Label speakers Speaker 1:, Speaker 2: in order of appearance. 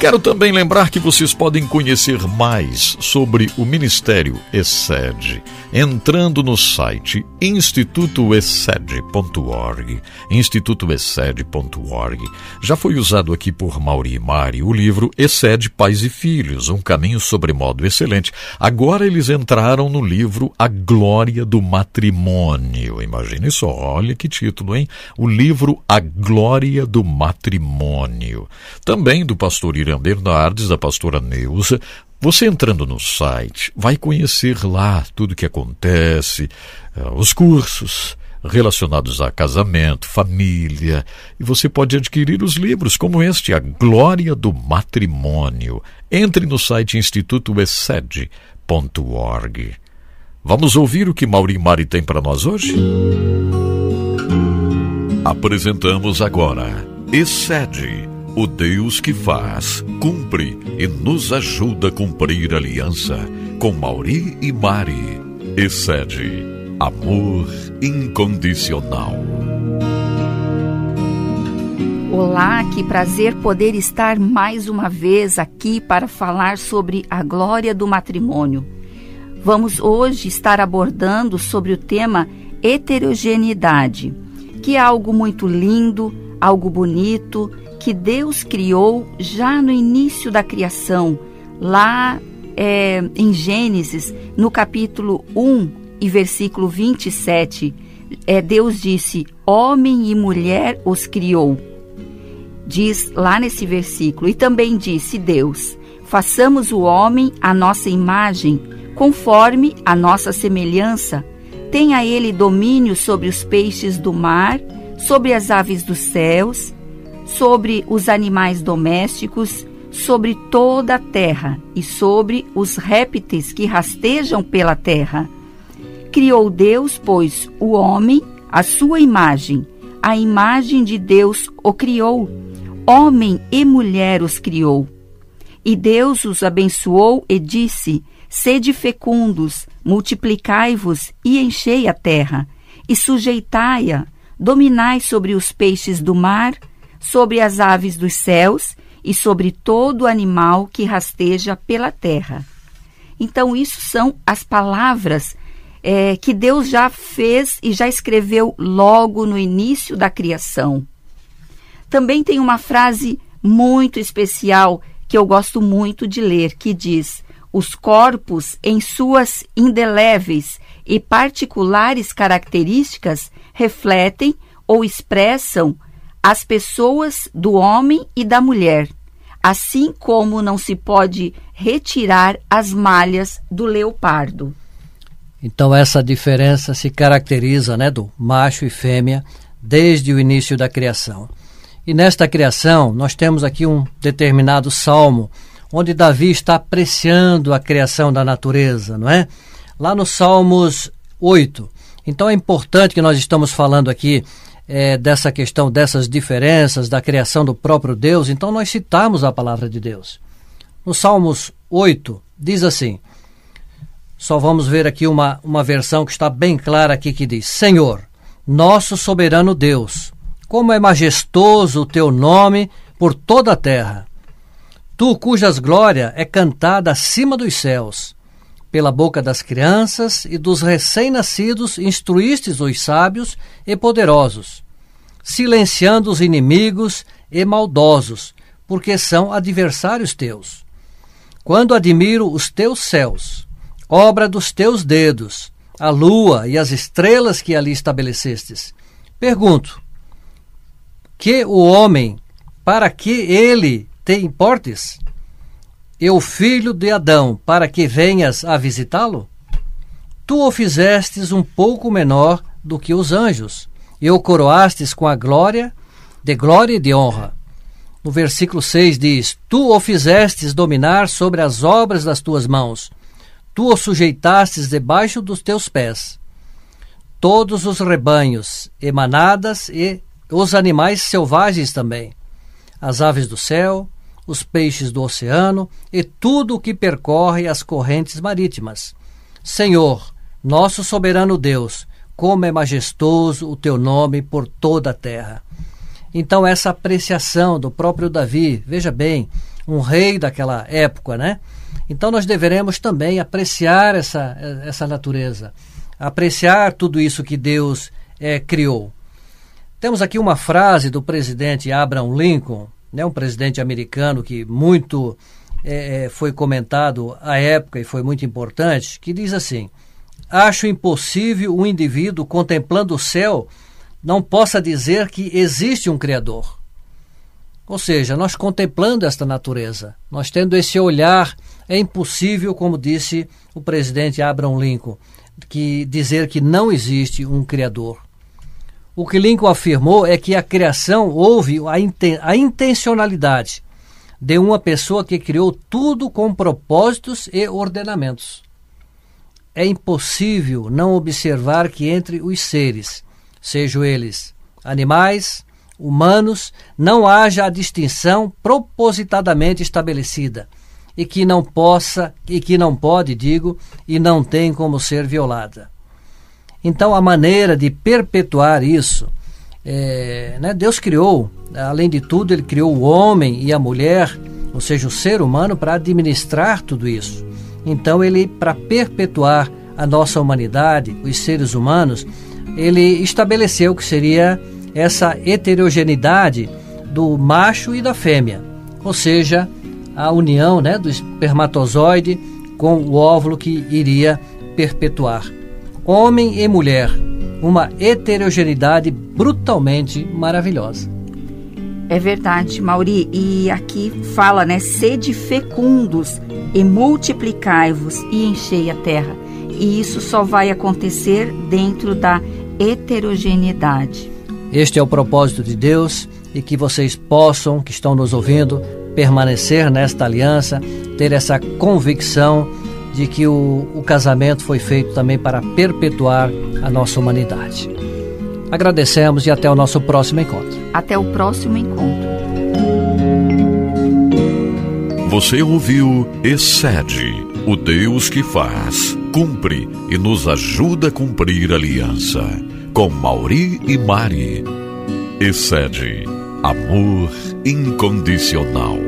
Speaker 1: Quero também lembrar que vocês podem conhecer mais sobre o Ministério ESED entrando no site institutoessed.org. institutoessed.org. Já foi usado aqui por Mauri e Mari o livro Excede Pais e Filhos, um caminho sobremodo excelente. Agora eles entraram no livro A Glória do Matrimônio. Imagine só, olha que título, hein? O livro A Glória do Matrimônio. Também do pastor Irã Bernardes, da pastora Neuza. Você entrando no site, vai conhecer lá tudo o que acontece, eh, os cursos relacionados a casamento, família, e você pode adquirir os livros como este, A Glória do Matrimônio. Entre no site institutoessed.org. Vamos ouvir o que Mauri Mari tem para nós hoje? Apresentamos agora Excede o Deus que faz, cumpre e nos ajuda a cumprir aliança com Mauri e Mari. Excede amor incondicional.
Speaker 2: Olá, que prazer poder estar mais uma vez aqui para falar sobre a glória do matrimônio. Vamos hoje estar abordando sobre o tema heterogeneidade, que é algo muito lindo, algo bonito que Deus criou já no início da criação, lá é, em Gênesis, no capítulo 1 e versículo 27. É, Deus disse: Homem e mulher os criou. Diz lá nesse versículo. E também disse Deus: Façamos o homem à nossa imagem, conforme a nossa semelhança. Tenha ele domínio sobre os peixes do mar, sobre as aves dos céus sobre os animais domésticos, sobre toda a terra e sobre os répteis que rastejam pela terra. Criou Deus, pois, o homem, a sua imagem, a imagem de Deus o criou, homem e mulher os criou. E Deus os abençoou e disse: Sede fecundos, multiplicai-vos e enchei a terra, e sujeitai-a, dominai sobre os peixes do mar, sobre as aves dos céus e sobre todo animal que rasteja pela terra. Então, isso são as palavras é, que Deus já fez e já escreveu logo no início da criação. Também tem uma frase muito especial que eu gosto muito de ler, que diz: Os corpos, em suas indeléveis e particulares características, refletem ou expressam as pessoas do homem e da mulher, assim como não se pode retirar as malhas do leopardo.
Speaker 3: Então essa diferença se caracteriza, né, do macho e fêmea desde o início da criação. E nesta criação, nós temos aqui um determinado salmo onde Davi está apreciando a criação da natureza, não é? Lá no Salmos 8. Então é importante que nós estamos falando aqui é, dessa questão dessas diferenças da criação do próprio Deus, então nós citamos a palavra de Deus. No Salmos 8, diz assim: só vamos ver aqui uma, uma versão que está bem clara aqui que diz: Senhor, nosso soberano Deus, como é majestoso o teu nome por toda a terra. Tu, cujas glória é cantada acima dos céus, pela boca das crianças e dos recém-nascidos instruístes os sábios e poderosos, silenciando os inimigos e maldosos, porque são adversários teus. Quando admiro os teus céus, obra dos teus dedos, a lua e as estrelas que ali estabelecestes, pergunto: que o homem, para que ele te importes? E o filho de Adão, para que venhas a visitá-lo? Tu o fizestes um pouco menor do que os anjos, e o coroastes com a glória, de glória e de honra. No versículo 6 diz: Tu o fizestes dominar sobre as obras das tuas mãos, tu o sujeitastes debaixo dos teus pés. Todos os rebanhos, emanadas e os animais selvagens também, as aves do céu, os peixes do oceano e tudo o que percorre as correntes marítimas. Senhor, nosso soberano Deus, como é majestoso o teu nome por toda a terra. Então, essa apreciação do próprio Davi, veja bem, um rei daquela época, né? Então nós deveremos também apreciar essa, essa natureza, apreciar tudo isso que Deus é, criou. Temos aqui uma frase do presidente Abraham Lincoln, né, um presidente americano que muito é, foi comentado à época e foi muito importante, que diz assim: Acho impossível um indivíduo contemplando o céu não possa dizer que existe um Criador. Ou seja, nós contemplando esta natureza, nós tendo esse olhar, é impossível, como disse o presidente Abraham Lincoln, que dizer que não existe um Criador. O que Lincoln afirmou é que a criação houve a, inten a intencionalidade de uma pessoa que criou tudo com propósitos e ordenamentos. É impossível não observar que entre os seres, sejam eles animais, humanos, não haja a distinção propositadamente estabelecida e que não possa e que não pode, digo, e não tem como ser violada. Então, a maneira de perpetuar isso, é, né, Deus criou, além de tudo, Ele criou o homem e a mulher, ou seja, o ser humano, para administrar tudo isso. Então, Ele, para perpetuar a nossa humanidade, os seres humanos, Ele estabeleceu que seria essa heterogeneidade do macho e da fêmea, ou seja, a união né, do espermatozoide com o óvulo que iria perpetuar homem e mulher, uma heterogeneidade brutalmente maravilhosa.
Speaker 2: É verdade, Mauri, e aqui fala, né, sede fecundos e multiplicai-vos e enchei a terra. E isso só vai acontecer dentro da heterogeneidade.
Speaker 3: Este é o propósito de Deus e que vocês possam, que estão nos ouvindo, permanecer nesta aliança, ter essa convicção de que o, o casamento foi feito também para perpetuar a nossa humanidade. Agradecemos e até o nosso próximo encontro.
Speaker 2: Até o próximo encontro.
Speaker 1: Você ouviu Excede, o Deus que faz, cumpre e nos ajuda a cumprir a aliança. Com Mauri e Mari. Excede, amor incondicional.